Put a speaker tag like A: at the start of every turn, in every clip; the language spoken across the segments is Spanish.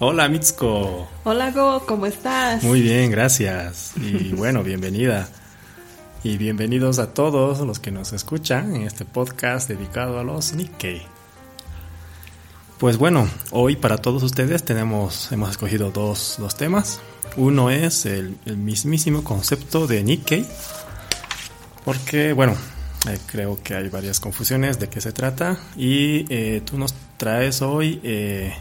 A: Hola Mitsuko.
B: Hola Go, ¿cómo estás?
A: Muy bien, gracias. Y bueno, bienvenida. Y bienvenidos a todos los que nos escuchan en este podcast dedicado a los Nikkei. Pues bueno, hoy para todos ustedes tenemos, hemos escogido dos, dos temas. Uno es el, el, mismísimo concepto de Nikkei, porque bueno, eh, creo que hay varias confusiones de qué se trata y eh, tú nos traes hoy eh,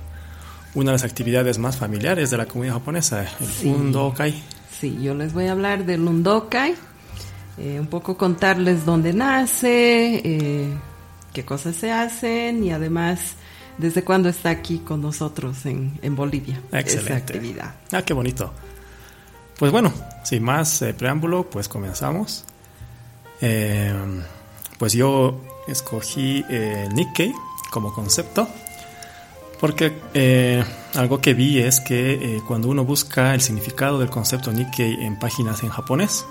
A: una de las actividades más familiares de la comunidad japonesa, el
B: Sí.
A: Undokai.
B: Sí, yo les voy a hablar del Undokai, eh, un poco contarles dónde nace, eh, qué cosas se hacen y además desde cuándo está aquí con nosotros en, en Bolivia esa
A: Excelente.
B: actividad.
A: Ah, qué bonito. Pues bueno, sin más eh, preámbulo, pues comenzamos. Eh, pues yo escogí eh, Nikkei como concepto porque eh, algo que vi es que eh, cuando uno busca el significado del concepto Nikkei en páginas en japonés,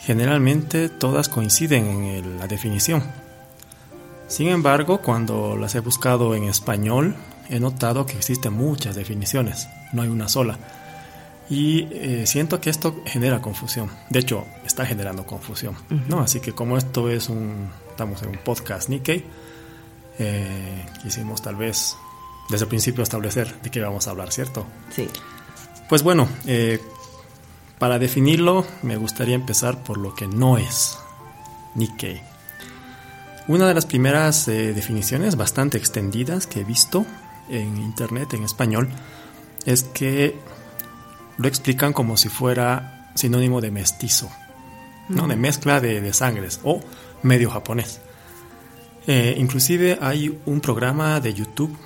A: generalmente todas coinciden en el- la definición. Sin embargo, cuando las he buscado en español, he notado que existen muchas definiciones, no hay una sola. Y eh, siento que esto genera confusión. De hecho, está generando confusión. ¿no? Así que como esto es un, estamos en un podcast Nikkei, eh, quisimos tal vez desde el principio establecer de qué vamos a hablar, ¿cierto?
B: Sí,
A: Pues bueno, eh, para definirlo me gustaría empezar por lo que no es Nikkei. Una de las primeras eh, definiciones bastante extendidas que he visto en internet en español es que lo explican como si fuera sinónimo de mestizo, ¿no? de mezcla de, de sangres o medio japonés. Eh, inclusive hay un programa de YouTube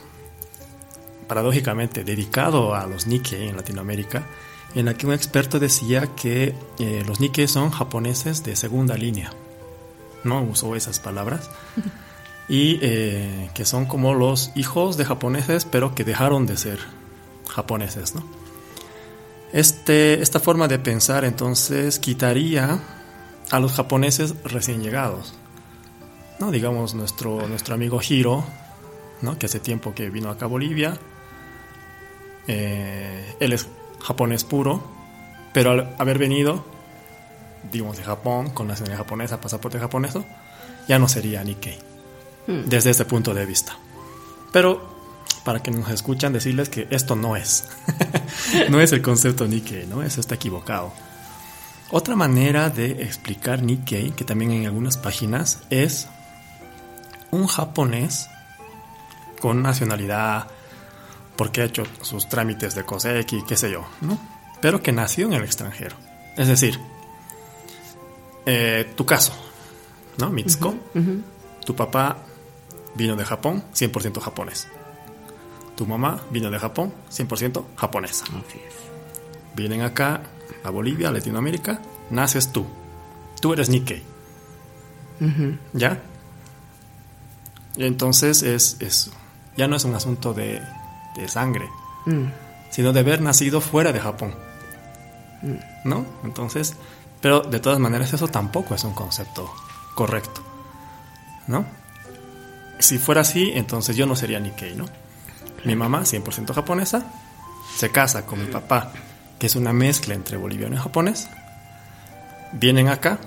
A: paradójicamente dedicado a los Nikkei en Latinoamérica, en la que un experto decía que eh, los Nikkei son japoneses de segunda línea. No usó esas palabras. Y eh, que son como los hijos de japoneses, pero que dejaron de ser japoneses, ¿no? Este, esta forma de pensar entonces quitaría a los japoneses recién llegados. ¿no? Digamos nuestro, nuestro amigo Hiro, ¿no? que hace tiempo que vino acá a Bolivia. Eh, él es japonés puro, pero al haber venido, digamos, de Japón, con nacionalidad japonesa, pasaporte japonés, ya no sería Nikkei, desde este punto de vista. Pero, para que nos escuchan, decirles que esto no es. no es el concepto Nikkei, ¿no? Eso está equivocado. Otra manera de explicar Nikkei, que también en algunas páginas, es un japonés con nacionalidad, porque ha hecho sus trámites de Koseki, qué sé yo, ¿no? Pero que nació en el extranjero. Es decir, eh, tu caso, ¿no? Mitsuko, tu papá vino de Japón, 100% japonés. Tu mamá vino de Japón, 100% japonesa.
B: así es.
A: Vienen acá, a Bolivia, a Latinoamérica, naces tú. Tú eres Nikkei. ¿Ya? Y entonces es, es, ya no es un asunto de, de sangre,
B: Mm,
A: sino de haber nacido fuera de Japón. ¿No? Entonces, pero de todas maneras eso tampoco es un concepto correcto. ¿No? Si fuera así, entonces yo no sería Nikkei, ¿no? Mi mamá, 100% japonesa, se casa con mi papá, que es una mezcla entre boliviano y japonés. Vienen acá.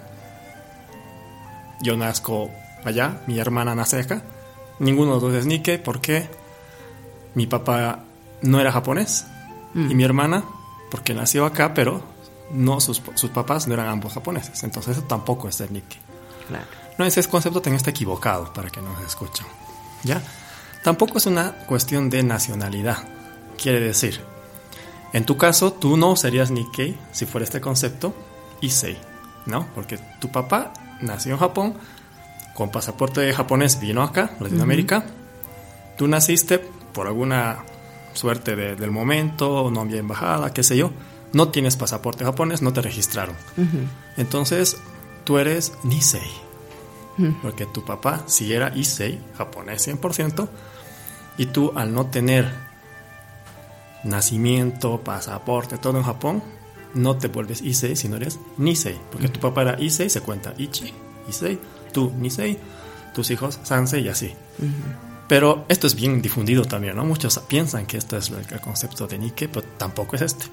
A: Yo nazco allá, mi hermana nace acá. Ninguno de los dos es Nikkei porque mi papá no era japonés y mi hermana porque nació acá, pero no sus, sus papás no eran ambos japoneses. Entonces eso tampoco es Nikkei.
B: claro.
A: No, ese concepto también está equivocado para que nos escuchen. ¿Ya? Tampoco es una cuestión de nacionalidad. Quiere decir, en tu caso, tú no serías Nikkei si fuera este concepto Issei, ¿no? Porque tu papá nació en Japón, con pasaporte japonés vino acá, Latinoamérica. Tú naciste por alguna suerte de- del momento, no había embajada, qué sé yo. No tienes pasaporte japonés, no te registraron. Entonces, tú eres Nisei. Porque tu papá sí era Issei, japonés 100%, y tú al no tener nacimiento, pasaporte, todo en Japón, no te vuelves Issei, sino eres Nisei. Porque tu papá era Issei, se cuenta Ichi, Issei, tú Nisei, tus hijos Sansei y así. Pero esto es bien difundido también, ¿no? Muchos piensan que este es el concepto de Nikkei, pero tampoco es este.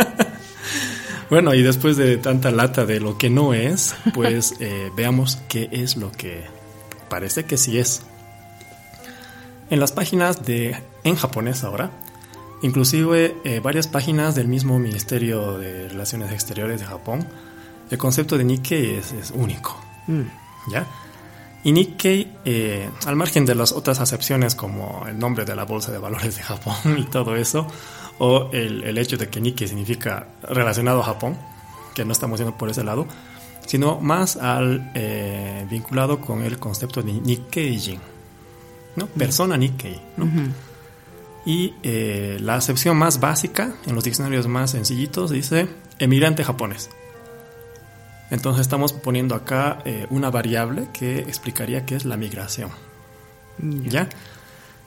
A: bueno, y después de tanta lata de lo que no es, pues eh, veamos qué es lo que parece que sí es. En las páginas de en japonés ahora, inclusive eh, varias páginas del mismo Ministerio de Relaciones Exteriores de Japón, el concepto de Nikkei es, único. Mm. ¿Ya? Y Nikkei, eh, al margen de las otras acepciones como el nombre de la Bolsa de Valores de Japón y todo eso, o el, hecho de que Nikkei significa relacionado a Japón, que no estamos yendo por ese lado, sino más al eh, vinculado con el concepto de Nikkeijin, ¿no? Persona Nikkei, Y eh, la acepción más básica, en los diccionarios más sencillitos, dice emigrante japonés. Entonces estamos poniendo acá eh, una variable que explicaría qué es la migración. ¿Ya?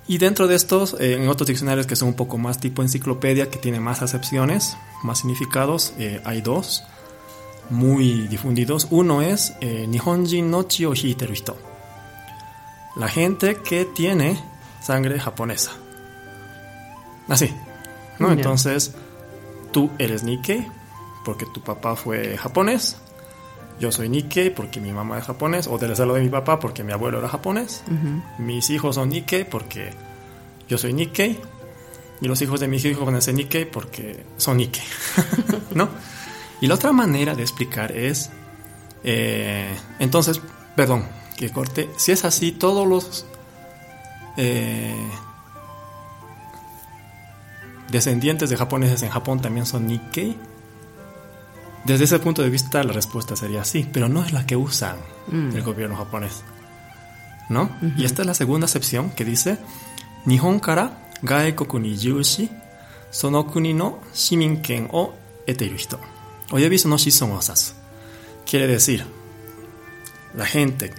A: Y dentro de estos, eh, en otros diccionarios que son un poco más tipo enciclopedia, que tiene más acepciones, más significados, eh, hay dos muy difundidos. Uno es Nihonjin no chi o hiteru hito. La gente que tiene sangre japonesa. Así. ¿no? Entonces, tú eres Nikkei porque tu papá fue japonés yo soy Nikkei porque mi mamá es japonés, o del lado de mi papá porque mi abuelo era japonés. Mis hijos son Nikkei porque yo soy Nikkei. Y los hijos de mis hijos van a ser Nikkei porque son Nikkei. ¿No? Y la otra manera de explicar es. Eh, entonces, perdón, que corte. Si es así, todos los. Eh, descendientes de japoneses en Japón también son Nikkei. Desde ese punto de vista la respuesta sería sí, pero no es la que usa mm. el gobierno japonés. ¿No? Y esta es la segunda acepción que dice Nihon kara gaekoku ni yushi sono kuni no shiminken o eteiru hito. Oyabi no shison o Quiere decir, la gente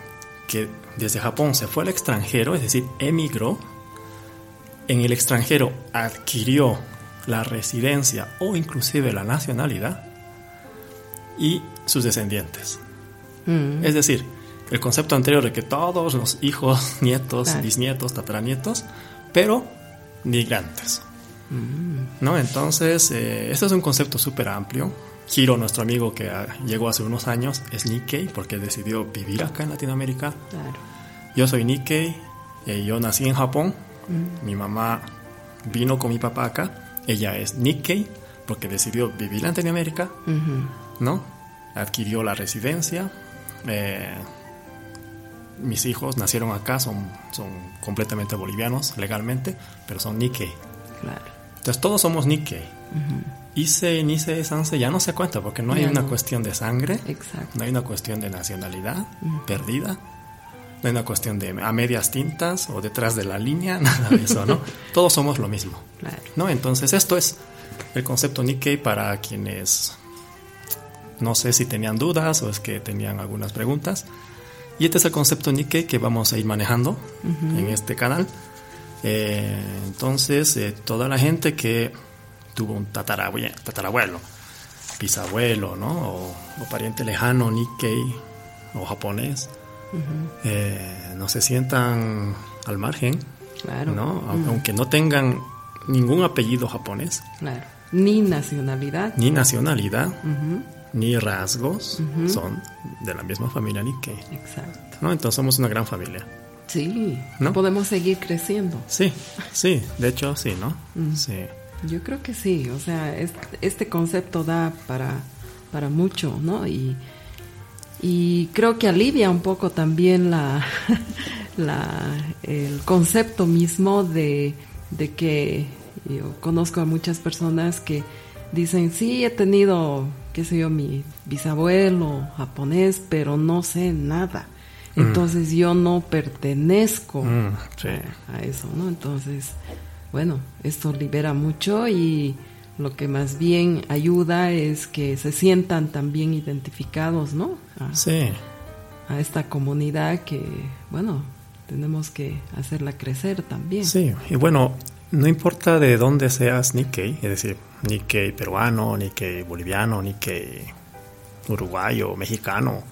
A: que desde Japón se fue al extranjero, es decir, emigró, en el extranjero adquirió la residencia o inclusive la nacionalidad, y sus descendientes. Mm. Es decir, el concepto anterior de que todos los hijos, nietos, bisnietos, tataranietos, pero migrantes. Mm. ¿No? Entonces, eh, este es un concepto súper amplio. Hiro, nuestro amigo que ah, llegó hace unos años, es Nikkei porque decidió vivir acá en Latinoamérica. Yo soy Nikkei, eh, yo nací en Japón, mm. mi mamá vino con mi papá acá, ella es Nikkei porque decidió vivir en Latinoamérica. ¿No? Adquirió la residencia. Eh, mis hijos nacieron acá, son, son completamente bolivianos legalmente, pero son Nikkei. Entonces todos somos Nikkei. Ise, Nise, Sanse ya no se cuenta porque no hay una cuestión de sangre, no hay una cuestión de nacionalidad perdida, no hay una cuestión de a medias tintas o detrás de la línea, nada de eso, ¿no? todos somos lo mismo. ¿no? Entonces esto es el concepto Nikkei para quienes no sé si tenían dudas o es que tenían algunas preguntas. Y este es el concepto Nikkei que vamos a ir manejando en este canal. Eh, entonces, eh, toda la gente que tuvo un tatarabuelo, tatarabuelo bisabuelo, ¿no? O, pariente lejano, Nikkei o japonés, eh, no se sientan al margen, claro. ¿no? Aunque no tengan ningún apellido japonés.
B: Claro. Ni nacionalidad.
A: Ni nacionalidad ni rasgos son de la misma familia Nikkei. Exacto. ¿no? Entonces somos una gran familia.
B: Sí, ¿no? podemos seguir creciendo.
A: Sí, sí, de hecho sí, ¿no? Sí.
B: Yo creo que sí, o sea, este concepto da para, para mucho, ¿no? Y, y creo que alivia un poco también la, la, el concepto mismo de, de que yo conozco a muchas personas que dicen, sí, he tenido qué sé yo, mi bisabuelo japonés, pero no sé nada. Mm. Entonces yo no pertenezco mm, a, eso, ¿no? Entonces, bueno, esto libera mucho y lo que más bien ayuda es que se sientan también identificados, ¿no?
A: sí.
B: A esta comunidad que, bueno, tenemos que hacerla crecer también.
A: Sí, y bueno, no importa de dónde seas Nikkei, es decir, Nikkei peruano, Nikkei boliviano, Nikkei uruguayo, mexicano,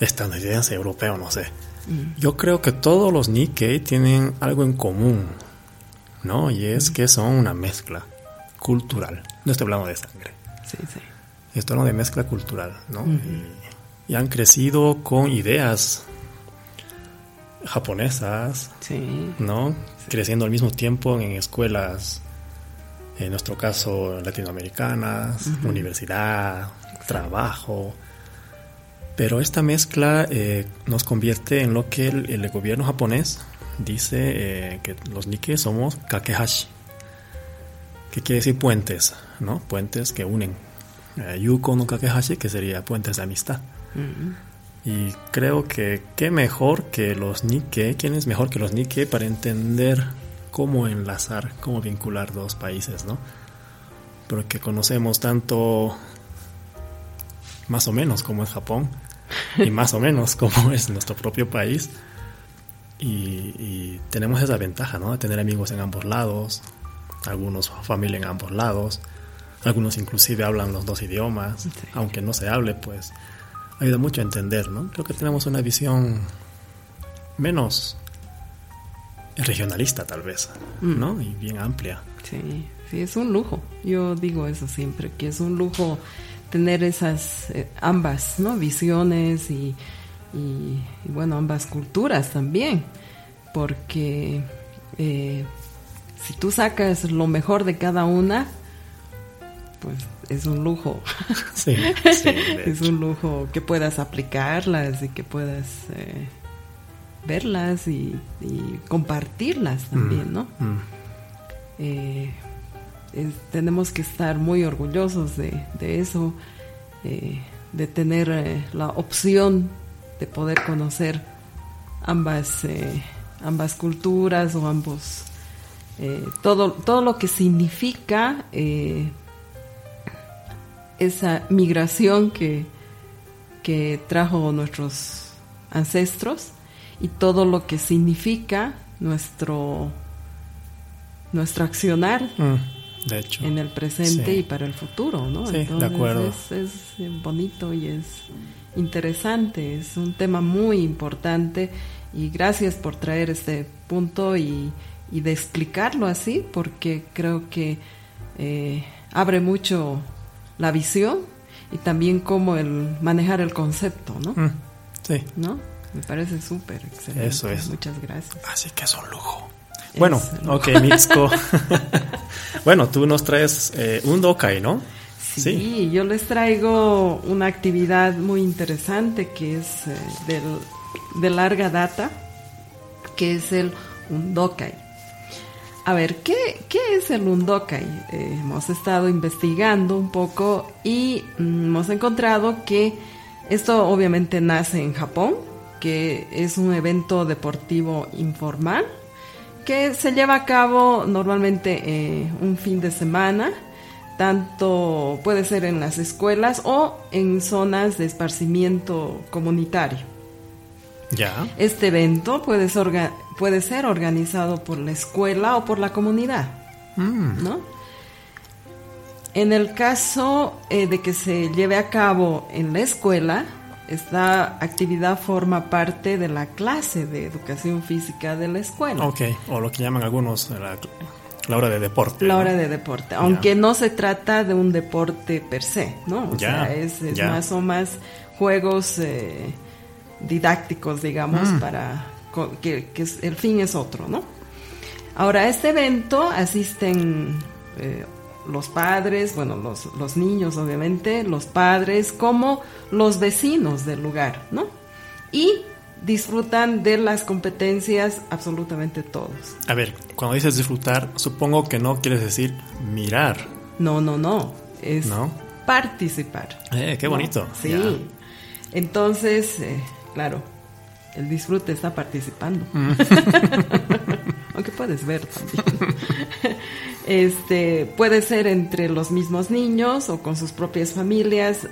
A: estadounidense, europeo, no sé. Yo creo que todos los Nikkei tienen algo en común, ¿no? Y es que son una mezcla cultural. No estoy hablando de sangre.
B: Sí, sí.
A: Estoy hablando de mezcla cultural, ¿no? y, y han crecido con ideas japonesas,
B: Sí.
A: ¿no? Creciendo al mismo tiempo en escuelas, en nuestro caso latinoamericanas, universidad, trabajo. Pero esta mezcla eh, nos convierte en lo que el, el gobierno japonés dice eh, que los Nikkei somos kakehashi, que quiere decir puentes, ¿no? Puentes que unen. Eh, yuko no kakehashi, que sería puentes de amistad. Y creo que qué mejor que los Nikkei, quién es mejor que los Nikkei para entender cómo enlazar, cómo vincular dos países, ¿no? Porque conocemos tanto más o menos como es Japón y más o menos como es nuestro propio país. Y, y tenemos esa ventaja, ¿no? De tener amigos en ambos lados, algunos familia en ambos lados, algunos inclusive hablan los dos idiomas,
B: Sí.
A: aunque no se hable, pues ayuda mucho a entender, ¿no? Creo que tenemos una visión menos regionalista tal vez, ¿no? Y bien amplia.
B: Sí, sí, es un lujo. Yo digo eso siempre, que es un lujo tener esas eh, ambas, ¿no? Visiones y, y, y, bueno, ambas culturas también, porque eh, si tú sacas lo mejor de cada una, pues es un lujo.
A: Sí, sí,
B: es un lujo que puedas aplicarlas y que puedas eh, verlas y, y compartirlas también, ¿no?
A: Mm,
B: Eh, es- tenemos que estar muy orgullosos de, de eso, eh, de tener eh, la opción de poder conocer ambas, ambas culturas o ambos, todo, todo lo que significa esa migración que, que trajo nuestros ancestros y todo lo que significa nuestro nuestro accionar
A: mm, de hecho.
B: en el presente
A: Sí.
B: y para el futuro, ¿no?
A: Sí, de acuerdo.
B: Es, es eh, bonito y es interesante, es un tema muy importante y gracias por traer este punto y, y de explicarlo así, porque creo que eh, abre mucho la visión y también cómo el manejar el concepto, ¿no?
A: Mm, sí,
B: ¿No? Me parece súper excelente.
A: Eso es.
B: Muchas gracias.
A: así que es un lujo. Bueno,
B: Es-
A: ok, Mitsuko. bueno, tú nos traes eh, un dokai, ¿no?
B: Sí, yo les traigo una actividad muy interesante que es eh, del- de larga data, que es el Undokai. A ver, ¿qué, qué es el Undokai? Eh, hemos estado investigando un poco y mm, hemos encontrado que esto obviamente nace en Japón, que es un evento deportivo informal que se lleva a cabo normalmente eh, un fin de semana, tanto puede ser en las escuelas o en zonas de esparcimiento comunitario.
A: Ya.
B: Este evento puede ser, orga- puede ser organizado por la escuela o por la comunidad,
A: Mm,
B: ¿no? En el caso eh, de que se lleve a cabo en la escuela, esta actividad forma parte de la clase de educación física de la escuela.
A: ok, o lo que llaman algunos eh, la, la hora de deporte.
B: La
A: ¿no?
B: hora de deporte, aunque no se trata de un deporte per se, ¿no? O
A: Ya,
B: sea, es, es más o más juegos eh, didácticos, digamos,
A: Mm.
B: para que, que el fin es otro, ¿no? Ahora, a este evento asisten eh, los padres, bueno, los, los niños, obviamente, los padres, como los vecinos del lugar, ¿no? Y disfrutan de las competencias absolutamente todos.
A: A ver, cuando dices disfrutar, supongo que no quieres decir mirar.
B: No, no, no. Es
A: ¿No?
B: participar.
A: Eh, qué
B: ¿no?
A: bonito.
B: Sí. Entonces, eh, claro, el disfrute está participando.
A: Mm.
B: Aunque puedes ver también. este, puede ser entre los mismos niños o con sus propias familias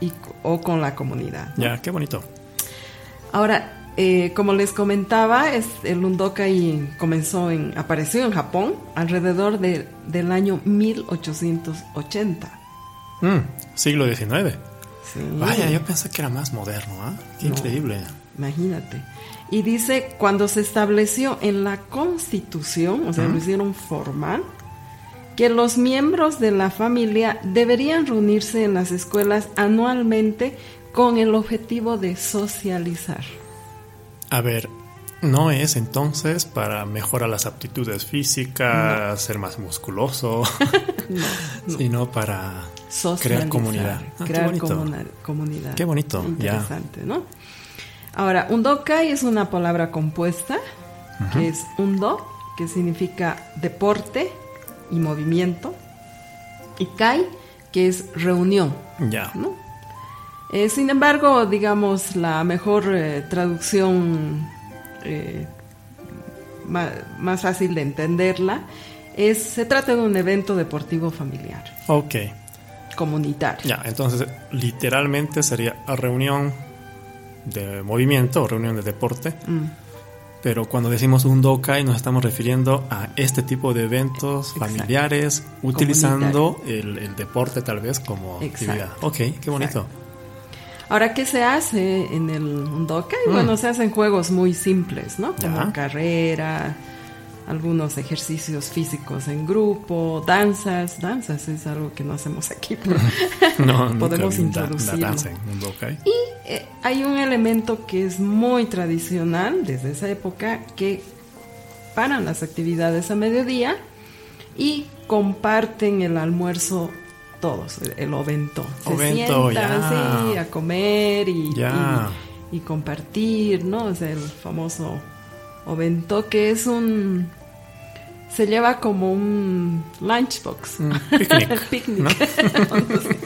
B: y, o con la comunidad. ¿no?
A: Ya, qué bonito.
B: Ahora, eh, como les comentaba, es, el Undokai comenzó en, apareció en Japón alrededor de- del año 1880.
A: Mm, siglo XIX.
B: Sí.
A: Vaya, yo pensé que era más moderno, ¿ah? Qué
B: No.
A: increíble.
B: Imagínate. Y dice, cuando se estableció en la constitución, o sea, lo hicieron formal, que los miembros de la familia deberían reunirse en las escuelas anualmente con el objetivo de socializar.
A: A ver, no es entonces para mejorar las aptitudes físicas, ser más musculoso, sino para crear comunidad.
B: Ah, crear comunidad.
A: Qué bonito,
B: Interesante, ¿no? Ahora, undokai es una palabra compuesta, que es undo, que significa deporte y movimiento, y kai, que es reunión.
A: Ya.
B: Eh, sin embargo, digamos, la mejor eh, traducción eh, más, fácil de entenderla, es, se trata de un evento deportivo familiar.
A: Ok.
B: Comunitario.
A: Ya, entonces literalmente sería reunión de movimiento o reunión de deporte. Mm. Pero cuando decimos un dokai nos estamos refiriendo a este tipo de eventos familiares utilizando el, deporte tal vez como actividad. Ok, qué bonito.
B: Ahora, ¿qué se hace en el Undokai? Mm. Bueno, se hacen juegos muy simples, ¿no? Como carrera, algunos ejercicios físicos en grupo, danzas. Danzas es algo que no hacemos aquí, pero no, podemos introducirlo. y eh, hay un elemento que es muy tradicional desde esa época que paran las actividades a mediodía y comparten el almuerzo todos, el ovento. Se
A: ovento,
B: sientan, a comer y, y, compartir, ¿no? Sea, el famoso ovento que es un... Se lleva como un lunchbox.
A: picnic.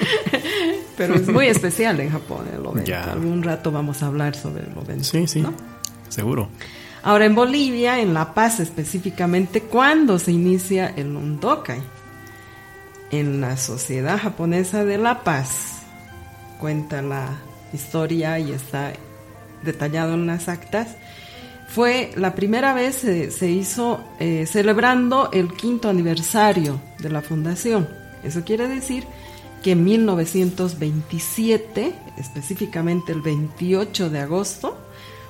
B: Pero es muy especial en Japón el ovento. Algún rato vamos a hablar sobre el ovento.
A: Sí, sí, seguro.
B: Ahora en Bolivia, en La Paz específicamente, ¿cuándo se inicia el undokai? en la Sociedad Japonesa de la Paz. Cuenta la historia y está detallado en las actas. Fue la primera vez se, se hizo eh, celebrando el quinto aniversario de la fundación. Eso quiere decir que en 1927, específicamente el 28 de agosto,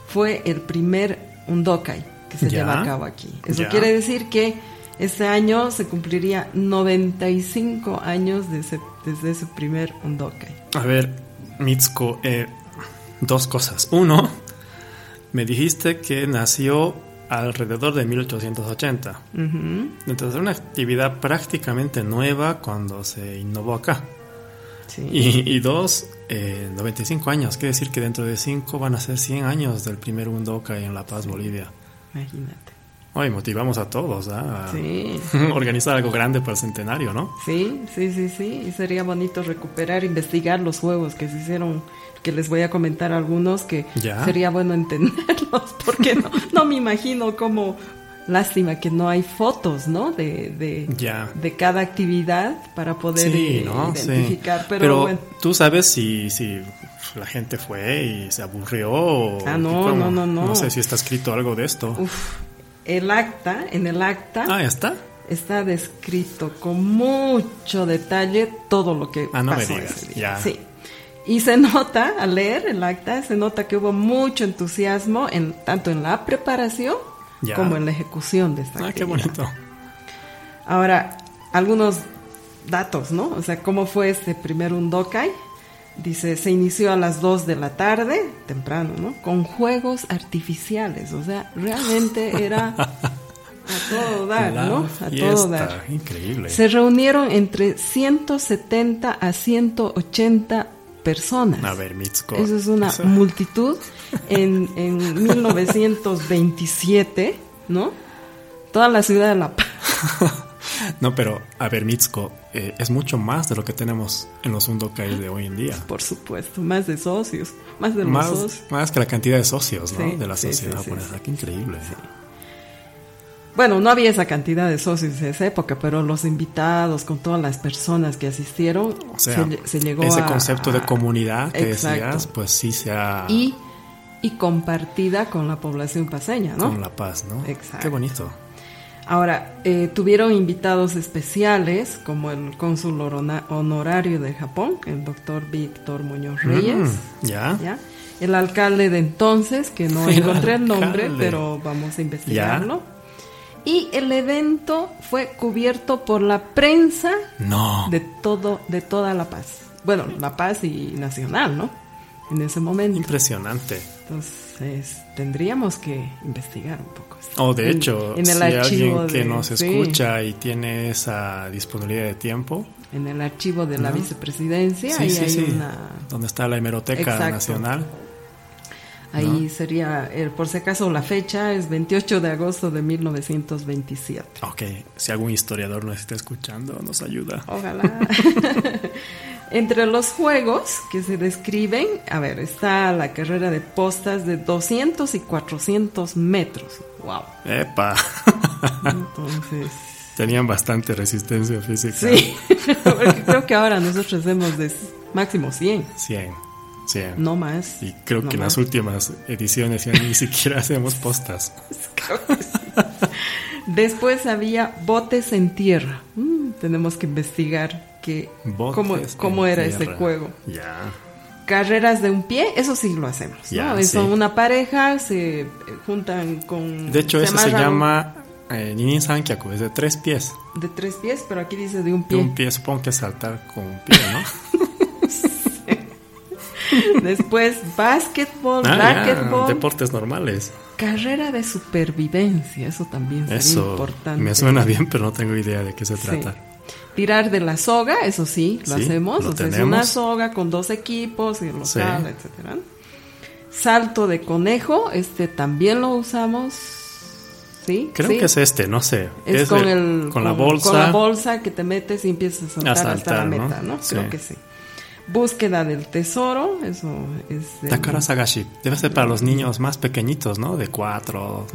B: fue el primer undokai que se lleva a cabo aquí. Eso quiere decir que este año se cumpliría 95 años desde ese primer Undokai.
A: A ver, Mitsuko, eh, dos cosas. Uno, me dijiste que nació alrededor de 1880. Entonces, era una actividad prácticamente nueva cuando se innovó acá. Y, dos, 95 eh, años. Quiere decir que dentro de 5 van a ser 100 años del primer Undokai en La Paz, Bolivia.
B: Imagínate.
A: Hoy motivamos a todos ¿ah? a organizar algo grande para el centenario, ¿no?
B: Sí, sí, sí, sí. Y sería bonito recuperar, investigar los juegos que se hicieron, que les voy a comentar algunos que sería bueno entenderlos, porque no, no me imagino cómo lástima que no hay fotos, ¿no? De, de, de cada actividad para poder identificar. Pero,
A: tú sabes si, si la gente fue y se aburrió.
B: Ah, no, no, no, no.
A: No sé si está escrito algo de esto.
B: Uf, el acta, en el acta.
A: Ah, está.
B: Está descrito con mucho detalle todo lo que
A: ah, no
B: pasó
A: me digas. Ya.
B: Sí. Y se nota, al leer el acta, se nota que hubo mucho entusiasmo en, tanto en la preparación como en la ejecución de esta
A: Ah, qué bonito.
B: Ahora, algunos datos, ¿no? O sea, ¿cómo fue este primer Undokai? Dice, se inició a las 2 de la tarde, temprano, ¿no? Con juegos artificiales, o sea, realmente era a todo dar, ¿no? A todo dar.
A: Increíble.
B: Se reunieron entre 170 a 180 personas.
A: A ver, Mitsuko.
B: Eso es una multitud en, en 1927, ¿no? Toda la ciudad de La Paz.
A: No, pero a ver, Mitsuko, eh, es mucho más de lo que tenemos en los Undokai de hoy en día.
B: Por supuesto, más de socios, más de
A: más,
B: socios.
A: Más que la cantidad de socios, ¿no? de la sociedad japonesa. Qué increíble.
B: Bueno, no había esa cantidad de socios en esa época, pero los invitados, con todas las personas que asistieron, se, llegó
A: ese concepto de comunidad que decías, pues sí se ha...
B: Y, y compartida con la población paseña, ¿no?
A: Con la paz, ¿no? Exacto. Qué bonito.
B: Ahora, eh, tuvieron invitados especiales como el cónsul honorario de Japón, el doctor Víctor Muñoz mm, Reyes.
A: ya.
B: el alcalde de entonces, que no
A: El
B: encontré el nombre, pero vamos a investigarlo. Y el evento fue cubierto por la prensa
A: No.
B: de todo, de toda La Paz. Bueno, La Paz y Nacional, ¿no? En ese momento.
A: Impresionante.
B: Entonces, tendríamos que investigar un poco.
A: O de
B: En-
A: hecho,
B: en el
A: si alguien que
B: de-
A: nos
B: sí,
A: escucha y tiene esa disponibilidad de tiempo,
B: en el archivo de la
A: ¿no?
B: vicepresidencia,
A: sí,
B: ahí
A: sí,
B: hay
A: sí,
B: una.
A: donde está la hemeroteca
B: Exacto.
A: nacional,
B: Ahí sería, el, por si acaso, la fecha es 28 de agosto de 1927.
A: ok, si algún historiador nos está escuchando, nos ayuda.
B: Ojalá. Entre los juegos que se describen, a ver, está la carrera de postas de 200 y 400 metros. ¡Wow!
A: Epa,
B: Entonces,
A: tenían bastante resistencia física.
B: sí, porque creo que ahora nosotros hacemos de máximo 100,
A: 100, 100.
B: no más.
A: Y creo
B: no
A: que en las últimas ediciones ya ni siquiera hacemos postas.
B: Sí. Después había botes en tierra. Mm, tenemos que investigar que, cómo, cómo era ese
A: tierra.
B: juego.
A: Ya.
B: Carreras de un pie, eso sí lo hacemos. ¿no? Es- Son
A: sí.
B: una pareja, se eh, juntan con.
A: De hecho, ese se
B: amarran
A: llama eh, Ninin Sankyaku, es de tres pies.
B: De tres pies, pero aquí dice de un
A: De
B: pie.
A: un pie, supongo que saltar con un pie, ¿no?
B: Después, básquetbol,
A: Ah, ya, deportes normales.
B: carrera de supervivencia. Eso también sería
A: Eso
B: importante.
A: me suena bien, pero no tengo idea de qué se
B: Sí.
A: trata.
B: Tirar de la soga, eso sí, lo
A: Sí,
B: hacemos.
A: lo
B: o sea, es una soga con dos equipos y el
A: Sí.
B: local, etcétera. Salto de conejo, este también lo usamos. Sí,
A: Creo
B: sí.
A: que es este, no sé.
B: Es, con, el,
A: con la bolsa.
B: con la bolsa que te metes y empiezas a saltar, hasta la meta, ¿no?
A: Sí.
B: Creo que sí. Búsqueda del tesoro, eso es. de-
A: Takara Sagashi. Debe ser para los niños más pequeñitos, ¿no? De cuatro,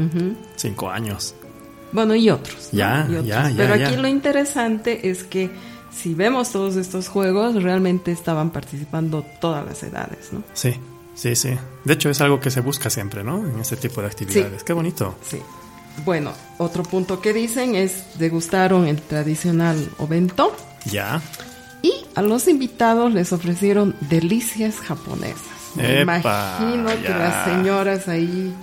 A: cinco años.
B: Bueno, y otros. ¿no?
A: Ya,
B: Y otros.
A: ya, ya,
B: Pero
A: ya.
B: aquí lo interesante es que si vemos todos estos juegos, realmente estaban participando todas las edades, ¿no?
A: Sí, sí, sí. De hecho, es algo que se busca siempre, ¿no? En este tipo de actividades. Qué bonito.
B: Sí. Bueno, otro punto que dicen es degustaron el tradicional ovento
A: Ya.
B: Y a los invitados les ofrecieron delicias japonesas. Me
A: Epa,
B: imagino que las señoras ahí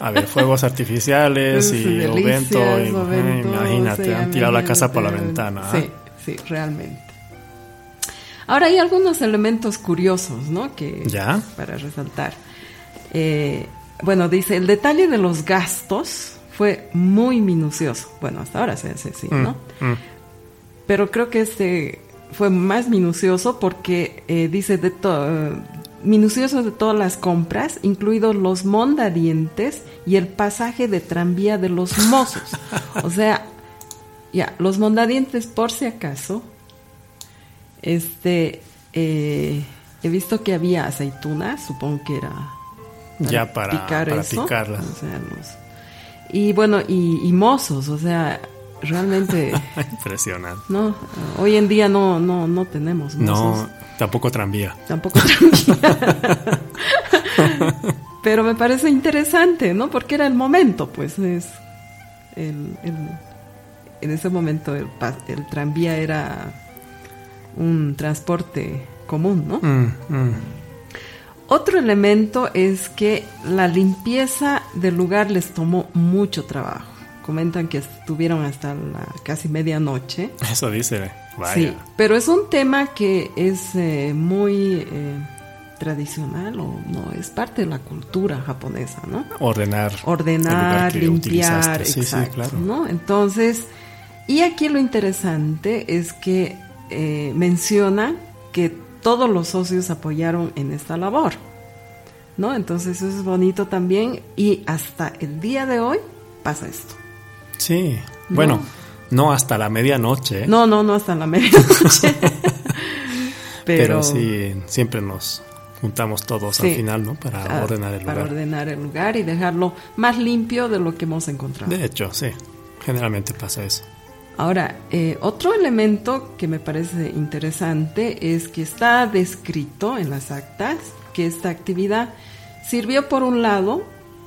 A: A ver, fuegos artificiales
B: Sí,
A: y
B: delicias,
A: ovento. y-
B: oventos,
A: imagínate,
B: sí,
A: han tirado la casa por la ventana. ¿ah?
B: Sí, sí, realmente. Ahora hay algunos elementos curiosos, ¿no? Que
A: Ya.
B: para resaltar. Eh, bueno, dice el detalle de los gastos fue muy minucioso. Bueno, hasta ahora se hace así,
A: Mm,
B: ¿no?
A: mm.
B: Pero creo que este fue más minucioso porque eh, dice de todo minucioso de todas las compras, incluidos los mondadientes y el pasaje de tranvía de los mozos. O sea, ya, los mondadientes por si acaso, este, eh, he visto que había aceitunas, supongo que era
A: Ya para- para
B: eso.
A: picarlas.
B: O sea, los- y bueno, y, y mozos, o sea, realmente...
A: Impresionante.
B: No, hoy en día no, no, no tenemos.
A: No, tampoco tranvía.
B: Tampoco tranvía. Pero me parece interesante, ¿no? Porque era el momento, pues es el, el- en ese momento el, el tranvía era un transporte común, ¿no?
A: Mm, mm.
B: Otro elemento es que la limpieza del lugar les tomó mucho trabajo. Comentan que estuvieron hasta la casi medianoche.
A: Eso dice. Vaya.
B: Sí, pero es un tema que es eh, muy eh, tradicional o no, es parte de la cultura japonesa, ¿no?
A: Ordenar.
B: Ordenar, limpiar.
A: Sí, sí,
B: exacto,
A: claro.
B: ¿no? Entonces, y aquí lo interesante es que eh, menciona que todos los socios apoyaron en esta labor, ¿no? Entonces eso es bonito también y hasta el día de hoy pasa esto.
A: Sí.
B: No.
A: Bueno, no hasta la medianoche.
B: No, no, no hasta la medianoche.
A: pero, sí, siempre nos juntamos todos
B: Sí.
A: al final, ¿no? Para
B: Ah,
A: ordenar el
B: Para
A: lugar.
B: ordenar el lugar y dejarlo más limpio de lo que hemos encontrado.
A: De hecho, sí. Generalmente pasa eso.
B: Ahora, eh, otro elemento que me parece interesante es que está descrito en las actas que esta actividad sirvió por un lado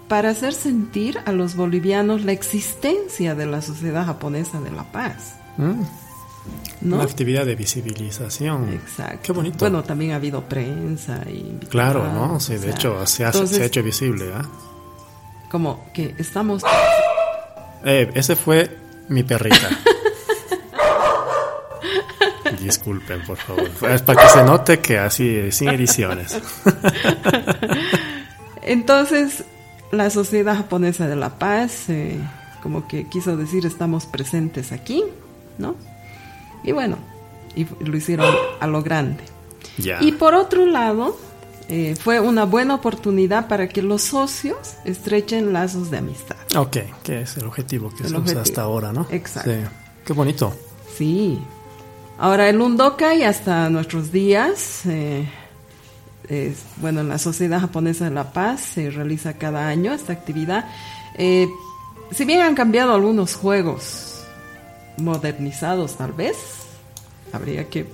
B: para hacer sentir a los bolivianos la existencia de la sociedad japonesa de la paz.
A: Mm.
B: ¿no?
A: Una actividad de visibilización.
B: Exacto.
A: Qué bonito.
B: Bueno, también ha habido prensa y
A: Claro, ¿no? Sí,
B: o
A: de
B: sea,
A: hecho, se, hace-
B: entonces,
A: se ha hecho visible, ¿ah?
B: Como que estamos...
A: Eh, ese fue mi perrita. Disculpen, por favor. Es para que se note que así, sin ediciones.
B: Entonces, la Sociedad Japonesa de la Paz, eh, como que quiso decir, estamos presentes aquí, ¿no? Y bueno, y lo hicieron a lo grande.
A: Ya.
B: Y por otro lado, eh, fue una buena oportunidad para que los socios estrechen lazos de amistad.
A: Ok, que es el objetivo que
B: El
A: se usa hasta ahora, ¿no?
B: Exacto.
A: Sí. Qué bonito.
B: Sí. Ahora, el Undokai hasta nuestros días, eh, es- bueno, en la Sociedad Japonesa de la Paz se realiza cada año esta actividad. Eh, si bien han cambiado algunos juegos modernizados tal vez, habría que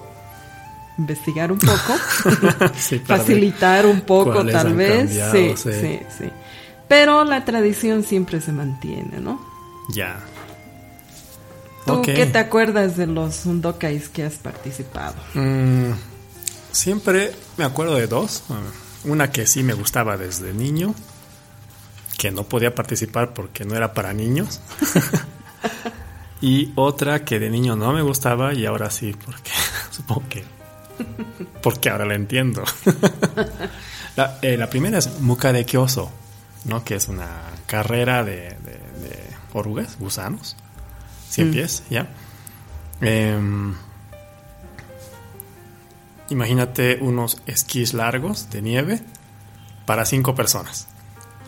B: investigar un poco,
A: Sí,
B: facilitar un poco tal vez.
A: cambiado,
B: sí,
A: sí.
B: sí, sí. Pero la tradición siempre se mantiene, ¿no?
A: Ya.
B: ¿Tú qué te acuerdas de los Undokais que has participado?
A: Mm, siempre me acuerdo de dos. Una que sí me gustaba desde niño, que no podía participar porque no era para niños. y otra que de niño no me gustaba y ahora sí, porque supongo que... Porque ahora la entiendo. la, eh, la primera es Mukade Kyoso, ¿no? que es una carrera de, de- de orugas, gusanos, 100 pies, ¿ya? Em, Imagínate unos esquís largos de nieve para cinco personas.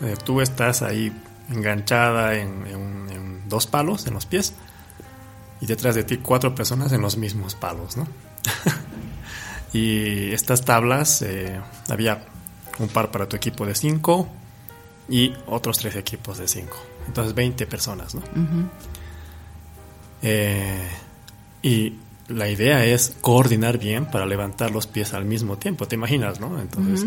A: Eh, tú estás ahí enganchada en, en- en dos palos en los pies y detrás de ti cuatro personas en los mismos palos, ¿no? y estas tablas, eh, había un par para tu equipo de cinco y otros tres equipos de cinco. Entonces 20 personas, ¿no? Eh, y la idea es coordinar bien para levantar los pies al mismo tiempo, ¿te imaginas, no? Entonces,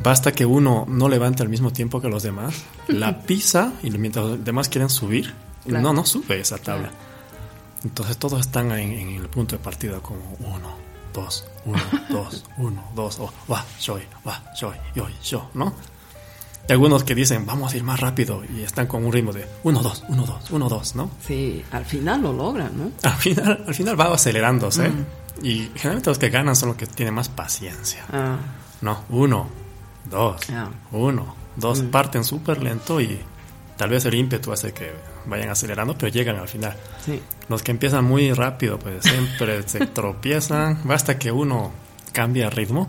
A: basta que uno no levante al mismo tiempo que los demás, la pisa y mientras los demás quieren subir,
B: Claro.
A: no, no sube esa tabla. Entonces todos están en, en el punto de partida como uno, dos, uno, dos, uno, dos, o wa, shoi, wa, shoi, yoi, sho, ¿no? Y algunos que dicen, vamos a ir más rápido y están con un ritmo de uno, dos, uno, dos, uno, dos, ¿no?
B: Sí, al final lo logran, ¿no?
A: Al final, al final va acelerándose. Y generalmente los que ganan son los que tienen más paciencia.
B: Ah,
A: No, uno, dos,
B: Ah.
A: uno, dos, parten súper lento y tal vez el ímpetu hace que vayan acelerando, pero llegan al final.
B: sí.
A: Los que empiezan muy rápido, pues siempre se tropiezan. Basta que uno cambie el ritmo,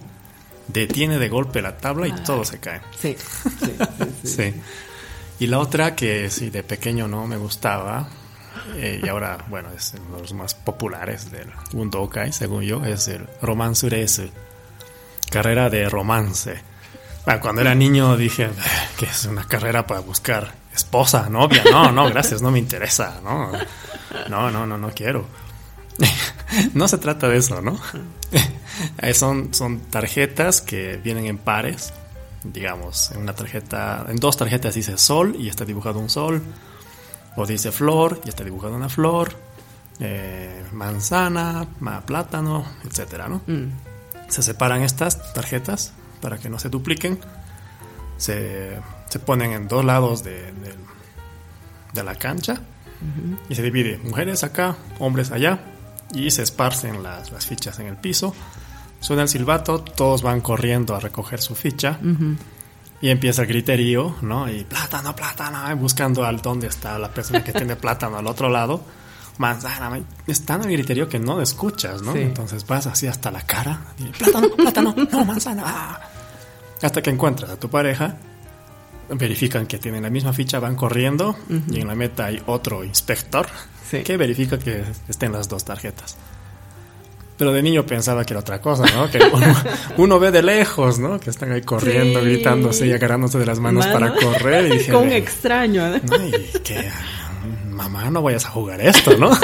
A: detiene de golpe la tabla y todo se cae.
B: Sí, sí, sí, sí.
A: Y la otra que sí de pequeño no me gustaba eh, y ahora bueno es uno de los más populares del Undokai según yo es el Romansuresu carrera de romance. Bueno, cuando era niño dije "Eh, que es una carrera para buscar esposa, novia. No, no, gracias, no me interesa, no. No, no, no, no quiero. no se trata de eso, ¿no? Eh, son, son tarjetas que vienen en pares. Digamos, en una tarjeta, en dos tarjetas dice sol y está dibujado un sol. O dice flor y está dibujado una flor. eh, manzana, ma- plátano, etcétera, ¿no?
B: Mm,
A: Se separan estas tarjetas para que no se dupliquen. Se, se ponen en dos lados de, de- de la cancha y se divide mujeres acá, hombres allá y se esparcen las, las fichas en el piso. Suena el silbato, todos van corriendo a recoger su ficha y empieza el griterío, ¿no? Y plátano, plátano, buscando al dónde está la persona que tiene plátano al otro lado. Manzana, es tan el griterío que no escuchas, ¿no?
B: Sí.
A: Entonces vas así hasta la cara, y, plátano, plátano, no, manzana. ah. Hasta que encuentras a tu pareja, verifican que tienen la misma ficha, van corriendo y en la meta hay otro inspector
B: Sí.
A: que verifica que estén las dos tarjetas. Pero de niño pensaba que era otra cosa, ¿no? Que uno, uno ve de lejos, ¿no? Que están ahí corriendo,
B: Sí.
A: gritándose y agarrándose de las manos
B: Mano.
A: para correr. Y dije,
B: Con extraño, ¿eh?
A: no, y que, mamá, no vayas a jugar esto, ¿no?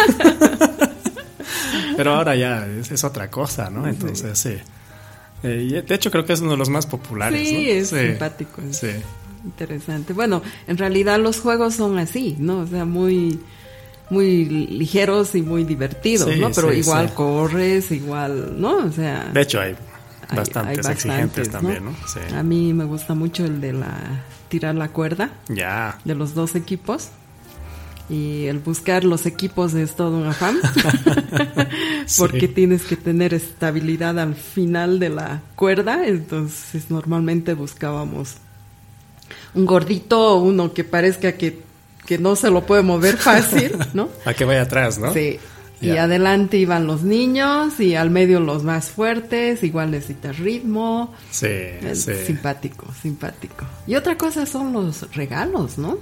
A: Pero ahora ya es, es otra cosa, ¿no? Entonces, sí. Eh, de hecho, creo que es uno de los más populares.
B: Sí,
A: ¿no?
B: es simpático,
A: Sí.
B: Interesante. Bueno, en realidad los juegos son así, ¿no? O sea, muy muy ligeros y muy divertidos,
A: Sí,
B: ¿no? Pero
A: sí,
B: igual
A: sí.
B: corres, igual, ¿no? O sea,
A: De hecho, hay bastantes,
B: hay
A: exigentes
B: bastantes,
A: también, ¿no?
B: A mí me gusta mucho el de la tirar la cuerda
A: Ya.
B: de los dos equipos. Y el buscar los equipos es todo un afán. Porque tienes que tener estabilidad al final de la cuerda. Entonces, normalmente buscábamos un gordito o uno que parezca que, que no se lo puede mover fácil, ¿no?
A: A que vaya atrás, ¿no?
B: Sí. Y adelante iban los niños y al medio los más fuertes, igual necesitas ritmo.
A: Sí,
B: Es
A: sí.
B: Simpático, simpático. Y otra cosa son los regalos, ¿no?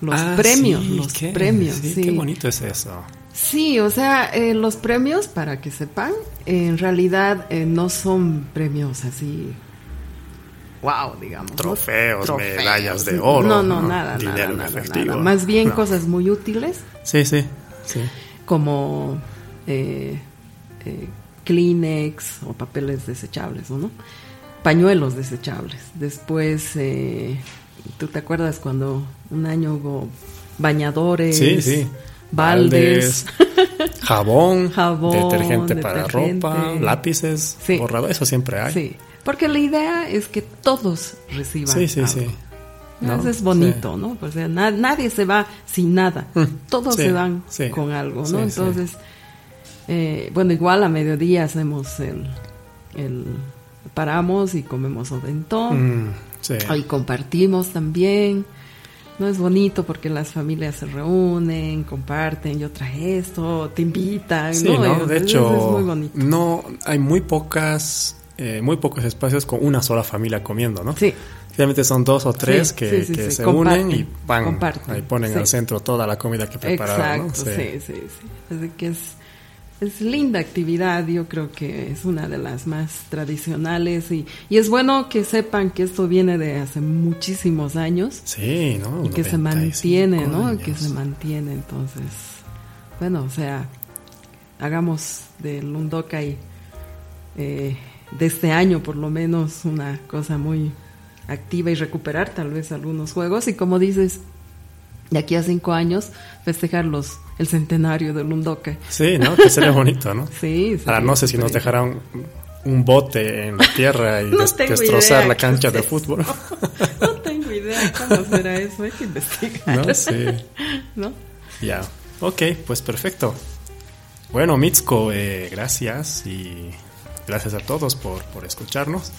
B: Los
A: Ah,
B: premios,
A: sí,
B: los
A: qué-
B: premios,
A: sí,
B: sí.
A: Qué bonito es eso.
B: Sí, o sea, eh, los premios, para que sepan, en realidad eh, no son premios así, wow, digamos.
A: Trofeos, medallas de oro,
B: No, no,
A: ¿no?
B: nada,
A: Dinero
B: nada,
A: en
B: nada,
A: efectivo.
B: nada. Más bien
A: No.
B: cosas muy útiles,
A: Sí, sí, sí.
B: como eh, eh, Kleenex o papeles desechables, ¿o ¿no? Pañuelos desechables. Después, eh, ¿tú te acuerdas cuando un año hubo bañadores?
A: Sí, sí.
B: Baldes.
A: jabón,
B: Jabón,
A: detergente, para
B: detergente.
A: ropa, lápices,
B: Sí.
A: borrador, eso siempre hay.
B: Sí, porque la idea es que todos reciban.
A: sí, sí.
B: algo.
A: sí.
B: ¿no? Es bonito, ¿no? O sea, na- nadie se va sin nada.
A: Mm,
B: Todos
A: sí,
B: se van
A: sí,
B: con algo, ¿no? Entonces, eh, bueno, igual a mediodía hacemos el, el paramos y comemos oventón.
A: Mm, sí.
B: Ahí compartimos también. No es bonito porque las familias se reúnen, comparten, yo traje esto, te invitan,
A: Sí,
B: ¿no?
A: De hecho,
B: es muy bonito.
A: no hay muy pocas, eh, muy pocos espacios con una sola familia comiendo, ¿no?
B: Sí,
A: Realmente son dos o tres
B: Sí,
A: que,
B: sí, sí,
A: que
B: sí,
A: se
B: comparten,
A: unen y van,
B: comparten,
A: ahí ponen al centro toda la comida que prepararon,
B: Exacto,
A: ¿no?
B: sí, sí, sí. Así que es, es linda actividad, yo creo que es una de las más tradicionales y, y es bueno que sepan que esto viene de hace muchísimos años
A: Sí, ¿no?
B: y que se
A: 95
B: mantiene, ¿no?
A: años.
B: Que se mantiene, entonces, bueno, o sea, hagamos del Undokai eh, de este año por lo menos una cosa muy activa y recuperar tal vez algunos juegos y como dices, de aquí a cinco años festejar los, el centenario del Undokai.
A: Sí, ¿no? Que sería bonito, ¿no?
B: Sí, sí.
A: Ahora no sé si nos dejarán un bote en la tierra y
B: No
A: des-
B: tengo
A: destrozar la cancha
B: es
A: de fútbol.
B: No tengo idea cómo será eso, hay que investigar.
A: ¿No? Sí.
B: ¿No?
A: Ya. Ok, pues perfecto. Bueno, Mitsuko, eh, gracias y gracias a todos por, por escucharnos.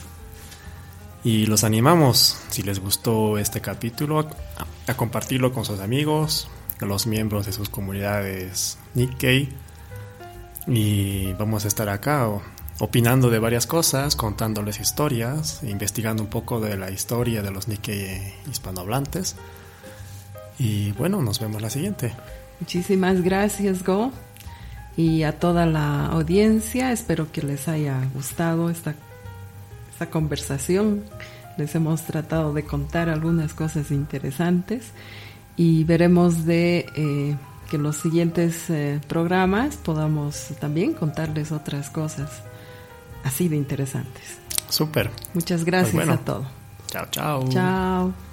A: Y los animamos, si les gustó este capítulo, a, compartirlo con sus amigos, con los miembros de sus comunidades Nikkei. Y vamos a estar acá opinando de varias cosas, contándoles historias, investigando un poco de la historia de los Nikkei hispanohablantes. Y bueno, nos vemos la siguiente.
B: Muchísimas gracias, Go. Y a toda la audiencia, espero que les haya gustado esta, esta conversación. Les hemos tratado de contar algunas cosas interesantes y veremos de eh, que en los siguientes eh, programas podamos también contarles otras cosas así de interesantes.
A: Súper.
B: Muchas gracias
A: Pues bueno.
B: a todos.
A: Chao, chao.
B: Chao.